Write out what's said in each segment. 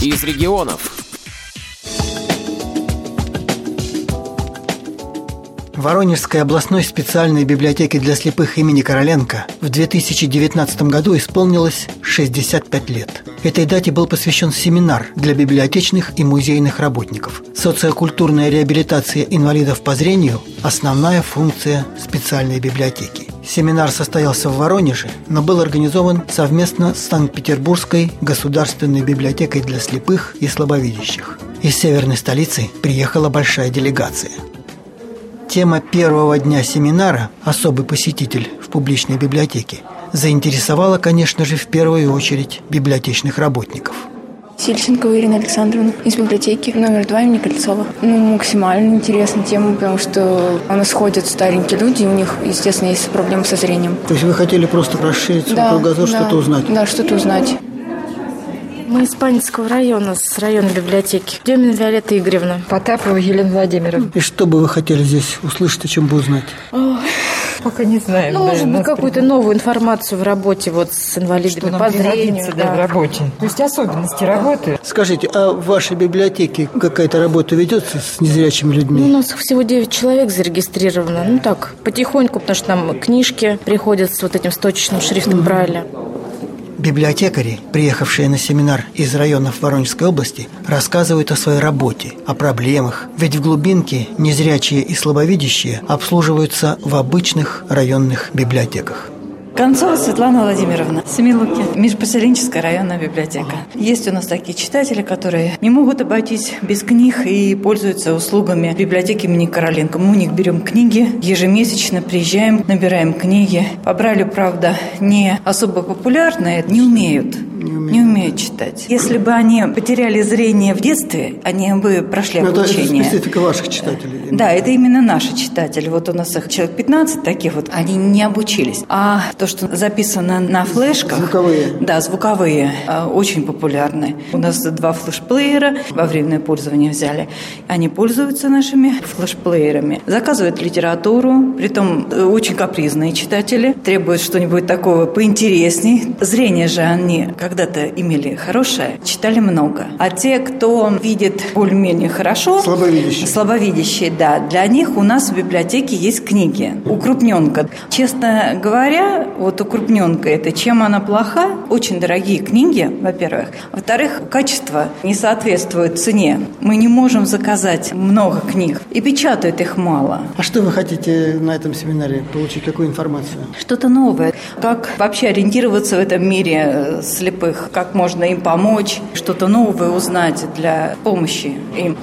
из регионов. В Воронежской областной специальной библиотеке для слепых имени Короленко в 2019 году исполнилось 65 лет. Этой дате был посвящен семинар для библиотечных и музейных работников. Социокультурная реабилитация инвалидов по зрению – основная функция специальной библиотеки. Семинар состоялся в Воронеже, но был организован совместно с Санкт-Петербургской государственной библиотекой для слепых и слабовидящих. Из северной столицы приехала большая делегация – Тема первого дня семинара «Особый посетитель в публичной библиотеке» заинтересовала, конечно же, в первую очередь библиотечных работников. Сильченкова Ирина Александровна из библиотеки номер два имени Кольцова. Ну, максимально интересная тема, потому что у нас ходят старенькие люди, и у них, естественно, есть проблемы со зрением. То есть вы хотели просто расширить свой да, кругозор, да, что-то узнать? Да, что-то узнать. Мы из Панинского района, с района библиотеки. Демина Виолетта Игоревна. Потапова Елена Владимировна. И что бы вы хотели здесь услышать, о чем бы узнать? Ой. Пока не знаем. Ну, может быть, какую-то новую информацию в работе вот с инвалидами что по зрению. Да. в работе. То есть особенности работы. Скажите, а в вашей библиотеке какая-то работа ведется с незрячими людьми? Ну, у нас всего 9 человек зарегистрировано. Ну так, потихоньку, потому что нам книжки приходят с вот этим с точечным шрифтом Брайля. Библиотекари, приехавшие на семинар из районов Воронежской области, рассказывают о своей работе, о проблемах, ведь в глубинке незрячие и слабовидящие обслуживаются в обычных районных библиотеках. Концова Светлана Владимировна, Семилуки, межпоселенческая районная библиотека. Есть у нас такие читатели, которые не могут обойтись без книг и пользуются услугами библиотеки имени Короленко. Мы у них берем книги, ежемесячно приезжаем, набираем книги. Побрали, правда, не особо популярные, не умеют не умеют. не умеют читать. Если бы они потеряли зрение в детстве, они бы прошли Но обучение. Это специфика ваших читателей. Да, это именно наши читатели. Вот у нас их человек 15 таких вот, они не обучились. А то, что записано на флешках... Звуковые. Да, звуковые, э, очень популярны. У нас два флешплеера во временное пользование взяли. Они пользуются нашими флешплеерами. Заказывают литературу, притом э, очень капризные читатели, требуют что-нибудь такого поинтересней. Зрение же они, как когда-то имели хорошее, читали много. А те, кто видит более-менее хорошо, слабовидящие. слабовидящие, да, для них у нас в библиотеке есть книги. Укрупненка. Честно говоря, вот укрупненка это чем она плоха? Очень дорогие книги, во-первых. Во-вторых, качество не соответствует цене. Мы не можем заказать много книг и печатают их мало. А что вы хотите на этом семинаре получить? Какую информацию? Что-то новое. Как вообще ориентироваться в этом мире слепых слепых, как можно им помочь, что-то новое узнать для помощи им.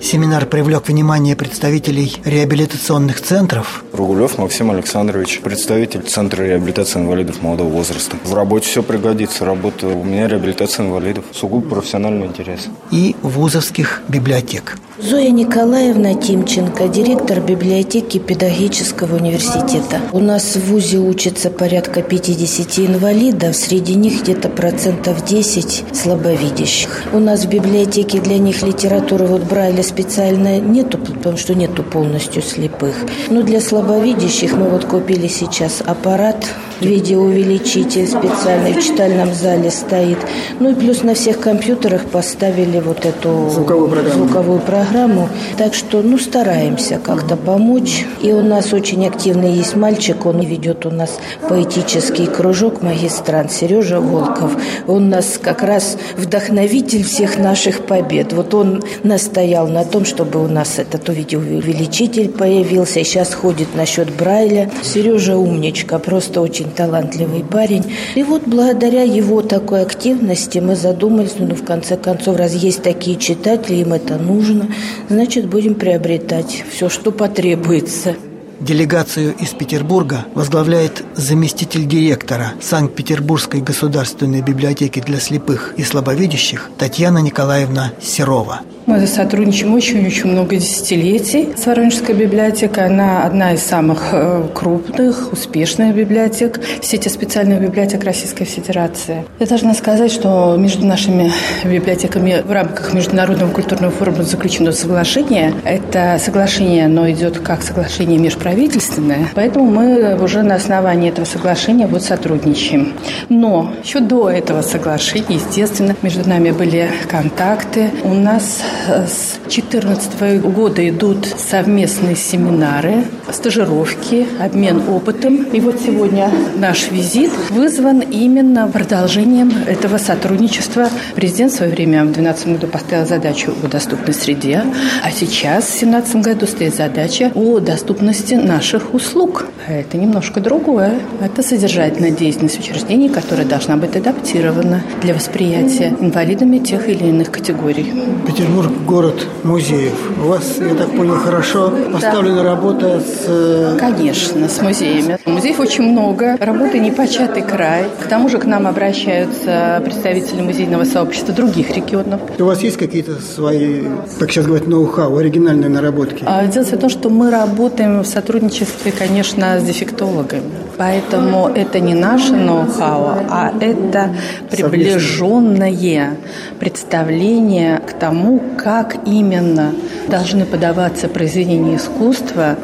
Семинар привлек внимание представителей реабилитационных центров. Ругулев Максим Александрович, представитель Центра реабилитации инвалидов молодого возраста. В работе все пригодится. Работа у меня реабилитация инвалидов. Сугубо профессиональный интерес. И вузовских библиотек. Зоя Николаевна Тимченко, директор библиотеки педагогического университета. У нас в ВУЗе учатся порядка 50 инвалидов, среди них где-то процентов 10 слабовидящих. У нас в библиотеке для них литературы вот Брайля специально нету, потому что нету полностью слепых. Но для слабовидящих мы вот купили сейчас аппарат, видеоувеличитель специальный в читальном зале стоит. Ну и плюс на всех компьютерах поставили вот эту звуковую программу. Звуковую программу. Так что, ну, стараемся как-то помочь. И у нас очень активный есть мальчик, он ведет у нас поэтический кружок магистрант Сережа Волков. Он у нас как раз вдохновитель всех наших побед. Вот он настоял на том, чтобы у нас этот видеоувеличитель появился. Сейчас ходит насчет Брайля. Сережа умничка, просто очень талантливый парень. И вот благодаря его такой активности мы задумались, ну, в конце концов, раз есть такие читатели, им это нужно, значит, будем приобретать все, что потребуется. Делегацию из Петербурга возглавляет заместитель директора Санкт-Петербургской государственной библиотеки для слепых и слабовидящих Татьяна Николаевна Серова. Мы сотрудничаем очень-очень много десятилетий с Воронежской библиотекой. Она одна из самых э, крупных, успешных библиотек сети специальных библиотек Российской Федерации. Я должна сказать, что между нашими библиотеками в рамках Международного культурного форума заключено соглашение. Это соглашение, оно идет как соглашение межправительственное, поэтому мы уже на основании этого соглашения вот сотрудничаем. Но еще до этого соглашения, естественно, между нами были контакты. У нас с 2014 года идут совместные семинары, стажировки, обмен опытом. И вот сегодня наш визит вызван именно продолжением этого сотрудничества. Президент в свое время в 2012 году поставил задачу о доступной среде, а сейчас в 2017 году стоит задача о доступности наших услуг. А это немножко другое. Это содержательная деятельность учреждений, которая должна быть адаптирована для восприятия инвалидами тех или иных категорий. Петербург – город музеев. У вас, я так понял, хорошо поставлена да. работа с... Э, Конечно, с музеями. Музеев очень много, работы непочатый край. К тому же к нам обращаются представители музейного сообщества других регионов. У вас есть какие-то свои, как сейчас говорят, ноу-хау, оригинальные наработки? А, дело в том, что мы работаем в сотрудничестве, конечно, с дефектологами. Поэтому это не наше ноу-хау, а это приближенное представление к тому, как именно должны подаваться произведения искусства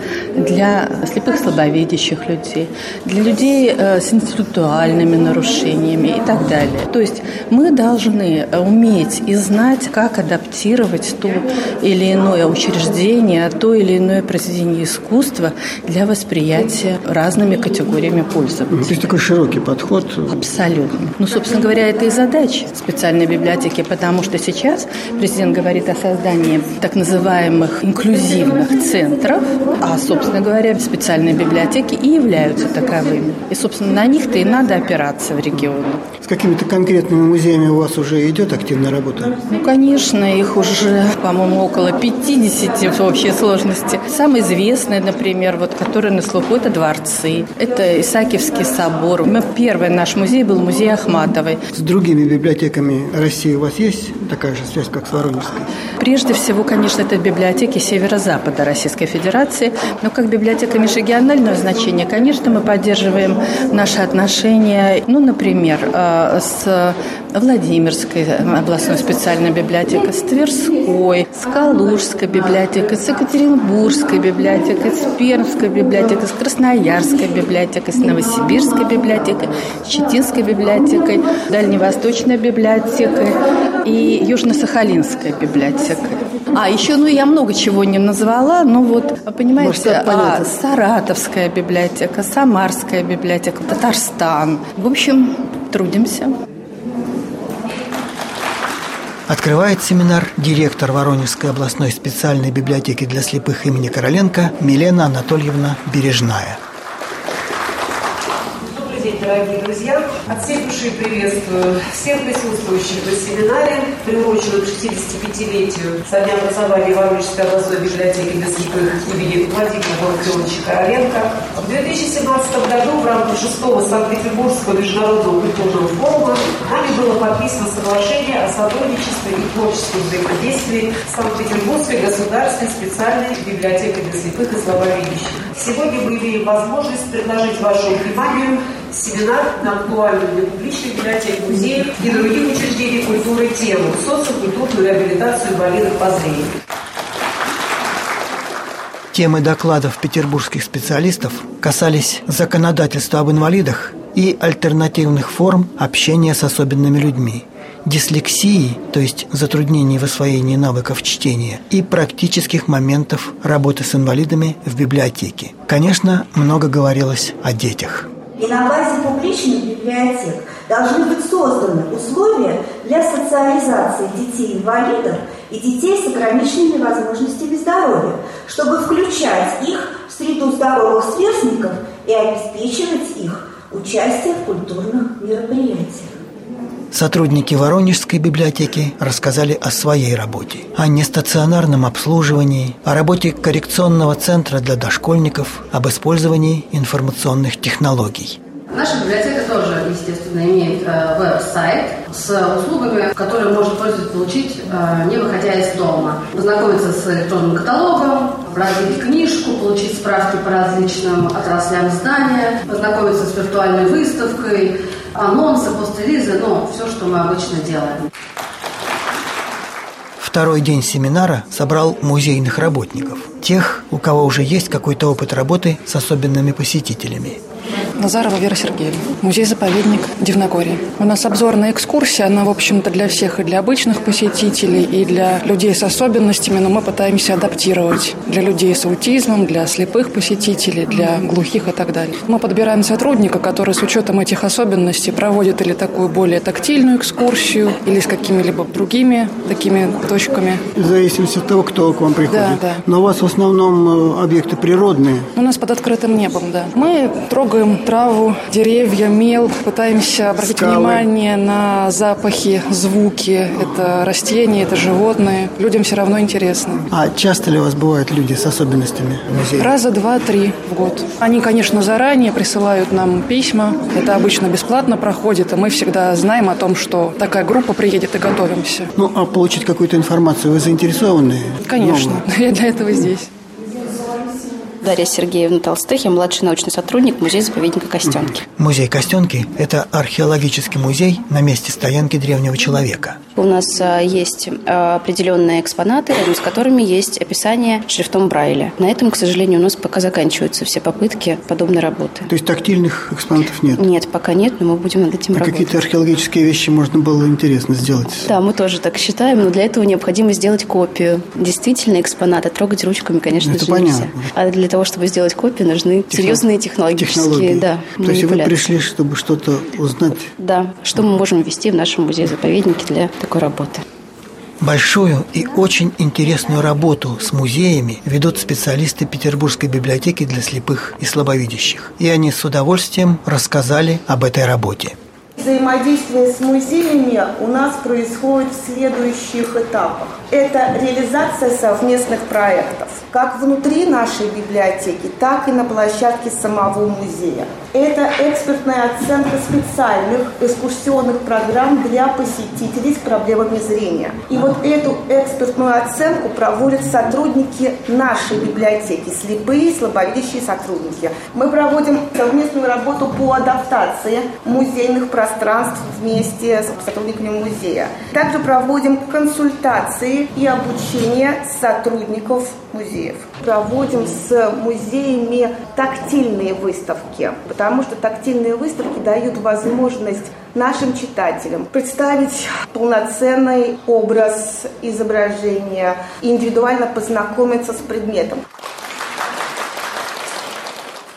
для слепых слабовидящих людей, для людей э, с интеллектуальными нарушениями и так далее. То есть мы должны уметь и знать, как адаптировать то или иное учреждение, то или иное произведение искусства для восприятия разными категориями пользователей. То есть такой широкий подход. Абсолютно. Ну, собственно говоря, это и задача специальной библиотеки, потому что сейчас президент говорит о создании так называемых инклюзивных центров, а, собственно говоря, специальные библиотеки и являются таковыми. И, собственно, на них-то и надо опираться в регионе. С какими-то конкретными музеями у вас уже идет активная работа? Ну, конечно, их уже, по-моему, около 50 в общей сложности. Самые известные, например, вот, которые на слуху, это дворцы, это Исаакиевский собор. Мы, первый наш музей был музей Ахматовой. С другими библиотеками России у вас есть такая же связь, как с Воронежской? Прежде всего, конечно, это библиотеки северо-запада Российской Федерации. Но как библиотека межрегионального значения, конечно, мы поддерживаем наши отношения, ну, например, э, с Владимирской областной специальной библиотекой, с Тверской, с Калужской библиотекой, с Екатеринбургской библиотекой, с Пермской библиотекой, с Красноярской библиотекой, с Новосибирской библиотекой, с Читинской библиотекой, Дальневосточной библиотекой и Южно-Сахалинской библиотекой. А, еще, ну, я много чего не назвала, но вот, понимаете, а, Саратовская библиотека, Самарская библиотека, Татарстан. В общем, трудимся. Открывает семинар директор Воронежской областной специальной библиотеки для слепых имени Короленко Милена Анатольевна Бережная дорогие друзья. От всей души приветствую всех присутствующих на семинаре, приуроченном к 65-летию со дня образования Воронежской областной библиотеки для слепых имени Владимира Балкионовича Короленко. В 2017 году в рамках 6-го Санкт-Петербургского международного культурного форума нами было подписано соглашение о сотрудничестве и творческом взаимодействии с Санкт-Петербургской государственной специальной библиотекой для слепых и слабовидящих. Сегодня мы имеем возможность предложить вашему вниманию семинар на актуальную для публичных библиотек, музеев и других учреждений культуры тему социокультурную реабилитацию инвалидов по зрению. Темы докладов петербургских специалистов касались законодательства об инвалидах и альтернативных форм общения с особенными людьми, дислексии, то есть затруднений в освоении навыков чтения, и практических моментов работы с инвалидами в библиотеке. Конечно, много говорилось о детях. И на базе публичных библиотек должны быть созданы условия для социализации детей-инвалидов и детей с ограниченными возможностями здоровья, чтобы включать их в среду здоровых сверстников и обеспечивать их участие в культурных мероприятиях. Сотрудники Воронежской библиотеки рассказали о своей работе, о нестационарном обслуживании, о работе коррекционного центра для дошкольников, об использовании информационных технологий. Наша библиотека тоже, естественно, имеет э, веб-сайт с услугами, которые может пользователь получить, э, не выходя из дома. Познакомиться с электронным каталогом, разделить книжку, получить справки по различным отраслям здания, познакомиться с виртуальной выставкой, анонсы, пострелизы, ну, все, что мы обычно делаем. Второй день семинара собрал музейных работников, тех, у кого уже есть какой-то опыт работы с особенными посетителями – Назарова Вера Сергеевна. Музей-заповедник Дивногорье. У нас обзорная экскурсия, она, в общем-то, для всех, и для обычных посетителей, и для людей с особенностями, но мы пытаемся адаптировать для людей с аутизмом, для слепых посетителей, для глухих и так далее. Мы подбираем сотрудника, который с учетом этих особенностей проводит или такую более тактильную экскурсию, или с какими-либо другими такими точками. В зависимости от того, кто к вам приходит. Да, да. Но у вас в основном э, объекты природные. У нас под открытым небом, да. Мы трогаем траву, деревья, мел. Пытаемся обратить Скалы. внимание на запахи, звуки. Это растения, это животные. Людям все равно интересно. А часто ли у вас бывают люди с особенностями в музее? Раза два-три в год. Они, конечно, заранее присылают нам письма. Это обычно бесплатно проходит, и мы всегда знаем о том, что такая группа приедет и готовимся. Ну, а получить какую-то информацию вы заинтересованы? Конечно, я для этого здесь. Дарья Сергеевна Толстых, я младший научный сотрудник музея-заповедника Костенки. Музей Костенки – это археологический музей на месте стоянки древнего человека. У нас а, есть а, определенные экспонаты, рядом с которыми есть описание шрифтом Брайля. На этом, к сожалению, у нас пока заканчиваются все попытки подобной работы. То есть тактильных экспонатов нет? Нет, пока нет, но мы будем над этим а работать. Какие-то археологические вещи можно было интересно сделать? Да, мы тоже так считаем, но для этого необходимо сделать копию. Действительно, экспонаты трогать ручками, конечно Это же, понятно. нельзя. А для того, чтобы сделать копию, нужны Техно... серьезные технологические технологии. Да, То есть вы пришли, чтобы что-то узнать? Да, что мы можем ввести в нашем музее-заповеднике для такой работы. Большую и очень интересную работу с музеями ведут специалисты Петербургской библиотеки для слепых и слабовидящих. И они с удовольствием рассказали об этой работе. Взаимодействие с музеями у нас происходит в следующих этапах. Это реализация совместных проектов, как внутри нашей библиотеки, так и на площадке самого музея. Это экспертная оценка специальных экскурсионных программ для посетителей с проблемами зрения. И вот эту экспертную оценку проводят сотрудники нашей библиотеки, слепые, слабовидящие сотрудники. Мы проводим совместную работу по адаптации музейных пространств вместе с сотрудниками музея. Также проводим консультации и обучение сотрудников музеев. Проводим с музеями тактильные выставки, потому что тактильные выставки дают возможность нашим читателям представить полноценный образ изображения, индивидуально познакомиться с предметом.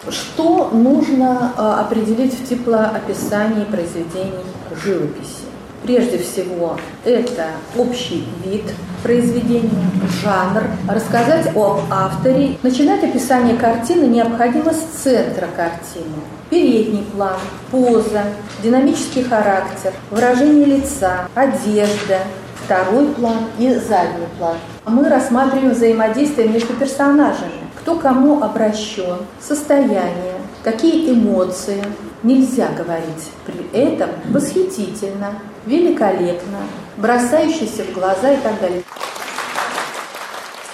Что нужно э, определить в теплоописании произведений живописи? Прежде всего, это общий вид произведения, жанр, рассказать об авторе. Начинать описание картины необходимо с центра картины. Передний план, поза, динамический характер, выражение лица, одежда, второй план и задний план. Мы рассматриваем взаимодействие между персонажами кто кому обращен, состояние, какие эмоции. Нельзя говорить при этом восхитительно, великолепно, бросающийся в глаза и так далее.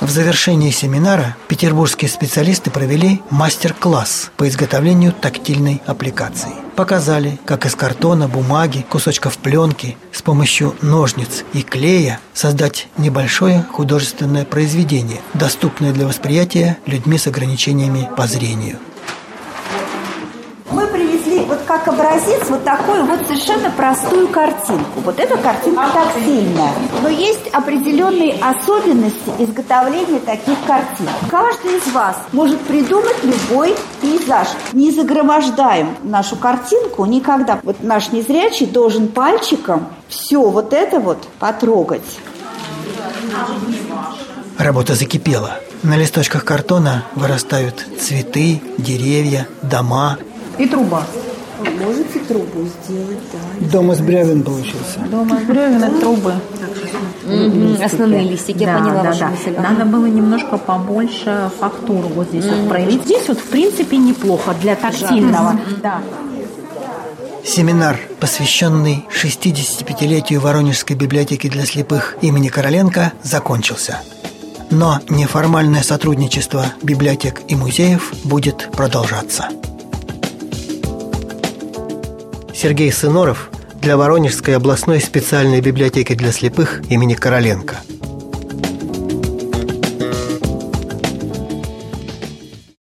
В завершении семинара петербургские специалисты провели мастер-класс по изготовлению тактильной аппликации. Показали, как из картона, бумаги, кусочков пленки с помощью ножниц и клея создать небольшое художественное произведение, доступное для восприятия людьми с ограничениями по зрению как образец вот такую вот совершенно простую картинку. Вот эта картинка тактильная. Но есть определенные особенности изготовления таких картин. Каждый из вас может придумать любой пейзаж. Не загромождаем нашу картинку никогда. Вот наш незрячий должен пальчиком все вот это вот потрогать. Работа закипела. На листочках картона вырастают цветы, деревья, дома. И труба. Можете трубу сделать, да. Дом из бревен получился. Дом из бревен и трубы. Основные листики, да, я поняла да, вашу да. мысль. Надо было немножко побольше фактуру вот здесь вот проявить. Здесь вот в принципе неплохо для тактильного. Да. Семинар, посвященный 65-летию Воронежской библиотеки для слепых имени Короленко, закончился. Но неформальное сотрудничество библиотек и музеев будет продолжаться. Сергей Сыноров для Воронежской областной специальной библиотеки для слепых имени Короленко –